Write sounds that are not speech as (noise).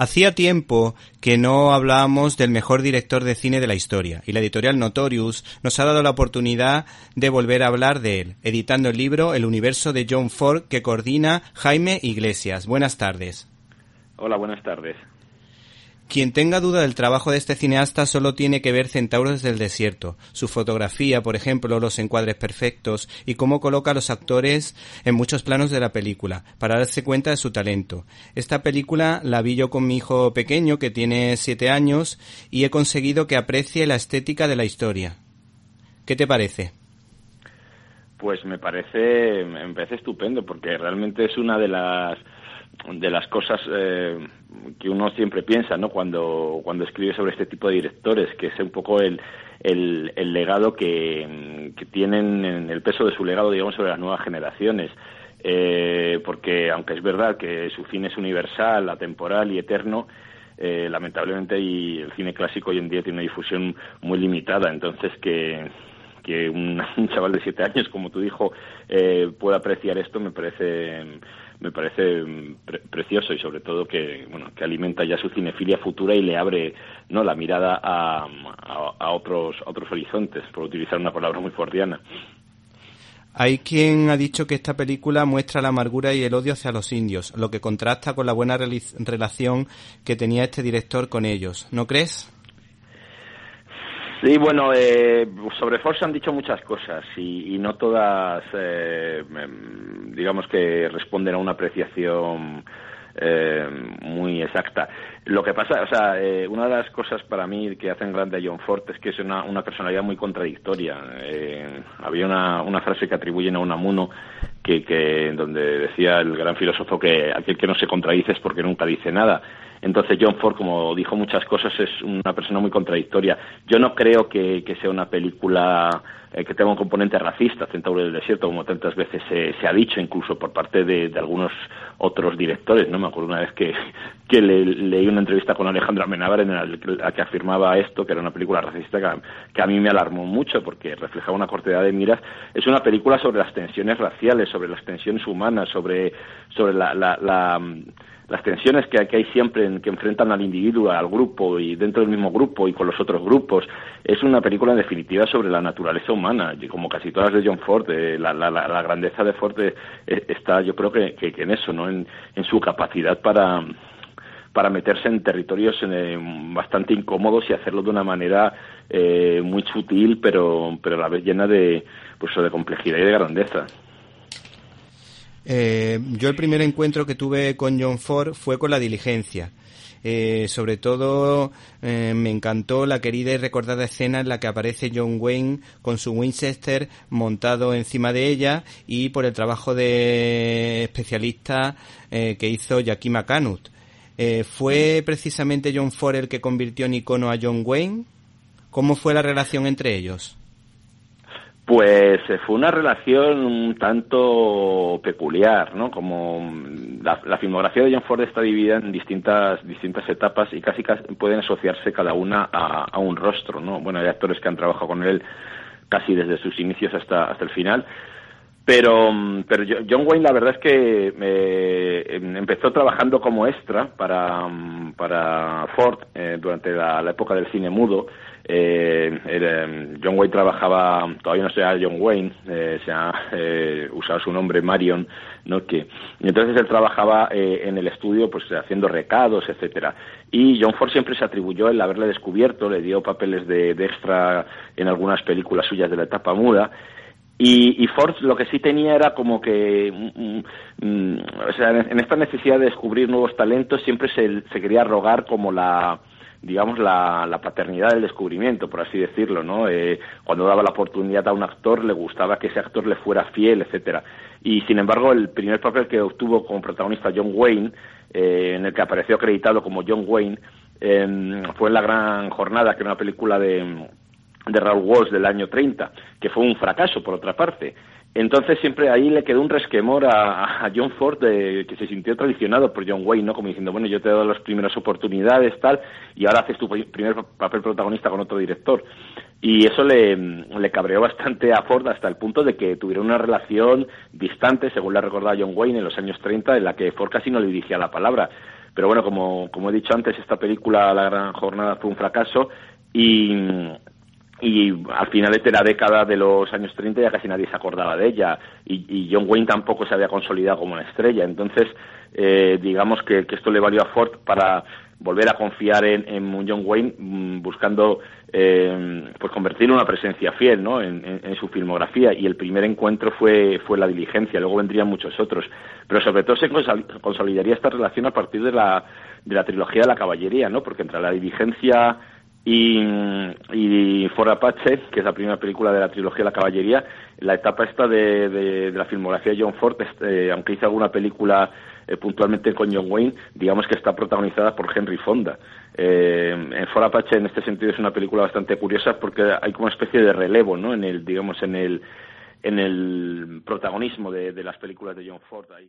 Hacía tiempo que no hablábamos del mejor director de cine de la historia, y la editorial Notorious nos ha dado la oportunidad de volver a hablar de él, editando el libro El universo de John Ford que coordina Jaime Iglesias. Buenas tardes. Hola, buenas tardes. Quien tenga duda del trabajo de este cineasta solo tiene que ver Centauros del Desierto, su fotografía, por ejemplo, los encuadres perfectos y cómo coloca a los actores en muchos planos de la película, para darse cuenta de su talento. Esta película la vi yo con mi hijo pequeño, que tiene siete años, y he conseguido que aprecie la estética de la historia. ¿Qué te parece? Pues me parece, me parece estupendo, porque realmente es una de las de las cosas eh, que uno siempre piensa ¿no? cuando, cuando escribe sobre este tipo de directores, que es un poco el, el, el legado que, que, tienen, el peso de su legado, digamos, sobre las nuevas generaciones. Eh, porque aunque es verdad que su cine es universal, atemporal y eterno, eh, lamentablemente y el cine clásico hoy en día tiene una difusión muy limitada, entonces que, que (laughs) un, chaval de siete años, como tu hijo, eh, pueda apreciar esto me parece me parece mm, precioso y sobre todo que bueno que alimenta ya su cinefilia futura y le abre no la mirada a, a, otros otros horizontes por utilizar una palabra muy fordiana hay quien ha dicho que esta película muestra la amargura y el odio hacia los indios, lo que contrasta con la buena relación que tenía este director con ellos. ¿No crees? Sí, bueno, eh, sobre Force han dicho muchas cosas y, no todas, eh, em, digamos que responden a una apreciación eh, muy exacta. Lo que pasa, o sea, una de las cosas para mí que hacen grande a John Ford es que es una, una personalidad muy contradictoria. había una, una frase que atribuyen a Unamuno que, que donde decía el gran filósofo que aquel que no se contradice es porque nunca dice nada. Entonces John Ford, como dijo muchas cosas, es una persona muy contradictoria. Yo no creo que, sea una película eh, que tenga un componente racista, Centauro del Desierto, como tantas veces se, ha dicho, incluso por parte de, algunos otros directores. No me acuerdo una vez que, que leí una entrevista con Alejandro Amenábar en la que afirmaba esto, que era una película racista que, a mí me alarmó mucho porque reflejaba una cortedad de miras. Es una película sobre las tensiones raciales, sobre las tensiones humanas, sobre, sobre la las tensiones que, hay siempre que enfrentan al individuo, al grupo y dentro del mismo grupo y con los otros grupos. Es una película definitiva sobre la naturaleza humana, y como casi todas de John Ford, eh, la, la, grandeza de Ford eh, está yo creo que, que, en eso, ¿no? En, su capacidad para para meterse en territorios eh, bastante incómodos y hacerlo de una manera muy sutil pero pero a la vez llena de pues de complejidad y de grandeza. Eh, yo el primer encuentro que tuve con John Ford fue con la diligencia. Eh, sobre todo eh, me encantó la querida y recordada escena en la que aparece John Wayne con su Winchester montado encima de ella y por el trabajo de especialista que hizo Jackie McCanut. ¿Fue precisamente John Ford el que convirtió en icono a John Wayne? ¿Cómo fue la relación entre ellos? Pues eh, fue una relación un tanto peculiar, ¿no? Como la, filmografía de John Ford está dividida en distintas distintas etapas y casi, pueden asociarse cada una a, un rostro, ¿no? Bueno, hay actores que han trabajado con él casi desde sus inicios hasta hasta el final. Pero, mm, pero John Wayne la verdad es que eh, em, empezó trabajando como extra para, mm, para Ford eh, durante la, época del cine mudo eh, John Wayne trabajaba, todavía no se llama John Wayne, eh, se ha eh, usado su nombre Marion, ¿no? Que, y entonces él trabajaba eh, en el estudio pues haciendo recados, etcétera. Y John Ford siempre se atribuyó el haberle descubierto, le dio papeles de, extra en algunas películas suyas de la etapa muda. Y, Ford lo que sí tenía era como que, mm, mm, o sea, en esta necesidad de descubrir nuevos talentos siempre se, se quería rogar como la, digamos, la, la, paternidad del descubrimiento, por así decirlo, ¿no? Eh, cuando daba la oportunidad a un actor, le gustaba que ese actor le fuera fiel, etcétera. Y, sin embargo, el primer papel que obtuvo como protagonista John Wayne, eh, en el que apareció acreditado como John Wayne, eh, fue en La Gran Jornada, que era una película de, de Raúl Walsh del año 30, que fue un fracaso, por otra parte. Entonces siempre ahí le quedó un resquemor a, John Ford de, que se sintió traicionado por John Wayne, ¿no? Como diciendo, bueno, yo te he dado las primeras oportunidades, tal, y ahora haces tu primer papel protagonista con otro director. Y eso le, le cabreó bastante a Ford hasta el punto de que tuvieron una relación distante, según le recordaba John Wayne en los años 30, en la que Ford casi no le dirigía la palabra Pero bueno, como, como he dicho antes, esta película, La Gran Jornada, fue un fracaso y, y al final de la década de los años 30 ya casi nadie se acordaba de ella y, John Wayne tampoco se había consolidado como una estrella. Entonces, eh, digamos que, esto le valió a Ford para volver a confiar en, en John Wayne mm, buscando eh, pues convertirlo en una presencia fiel ¿no? En, su filmografía y el primer encuentro fue, fue La Diligencia, luego vendrían muchos otros, pero sobre todo se consolidaría esta relación a partir de la, de la trilogía de la caballería, ¿no? porque entre La Diligencia y, y For Apache, que es la primera película de la trilogía de la caballería, la etapa esta de, de, la filmografía de John Ford, este, aunque hizo alguna película eh, puntualmente con John Wayne, digamos que está protagonizada por Henry Fonda. Eh, en For Apache en este sentido es una película bastante curiosa porque hay como una especie de relevo, ¿no? En el, digamos, en el, en el protagonismo de, de las películas de John Ford. Ahí.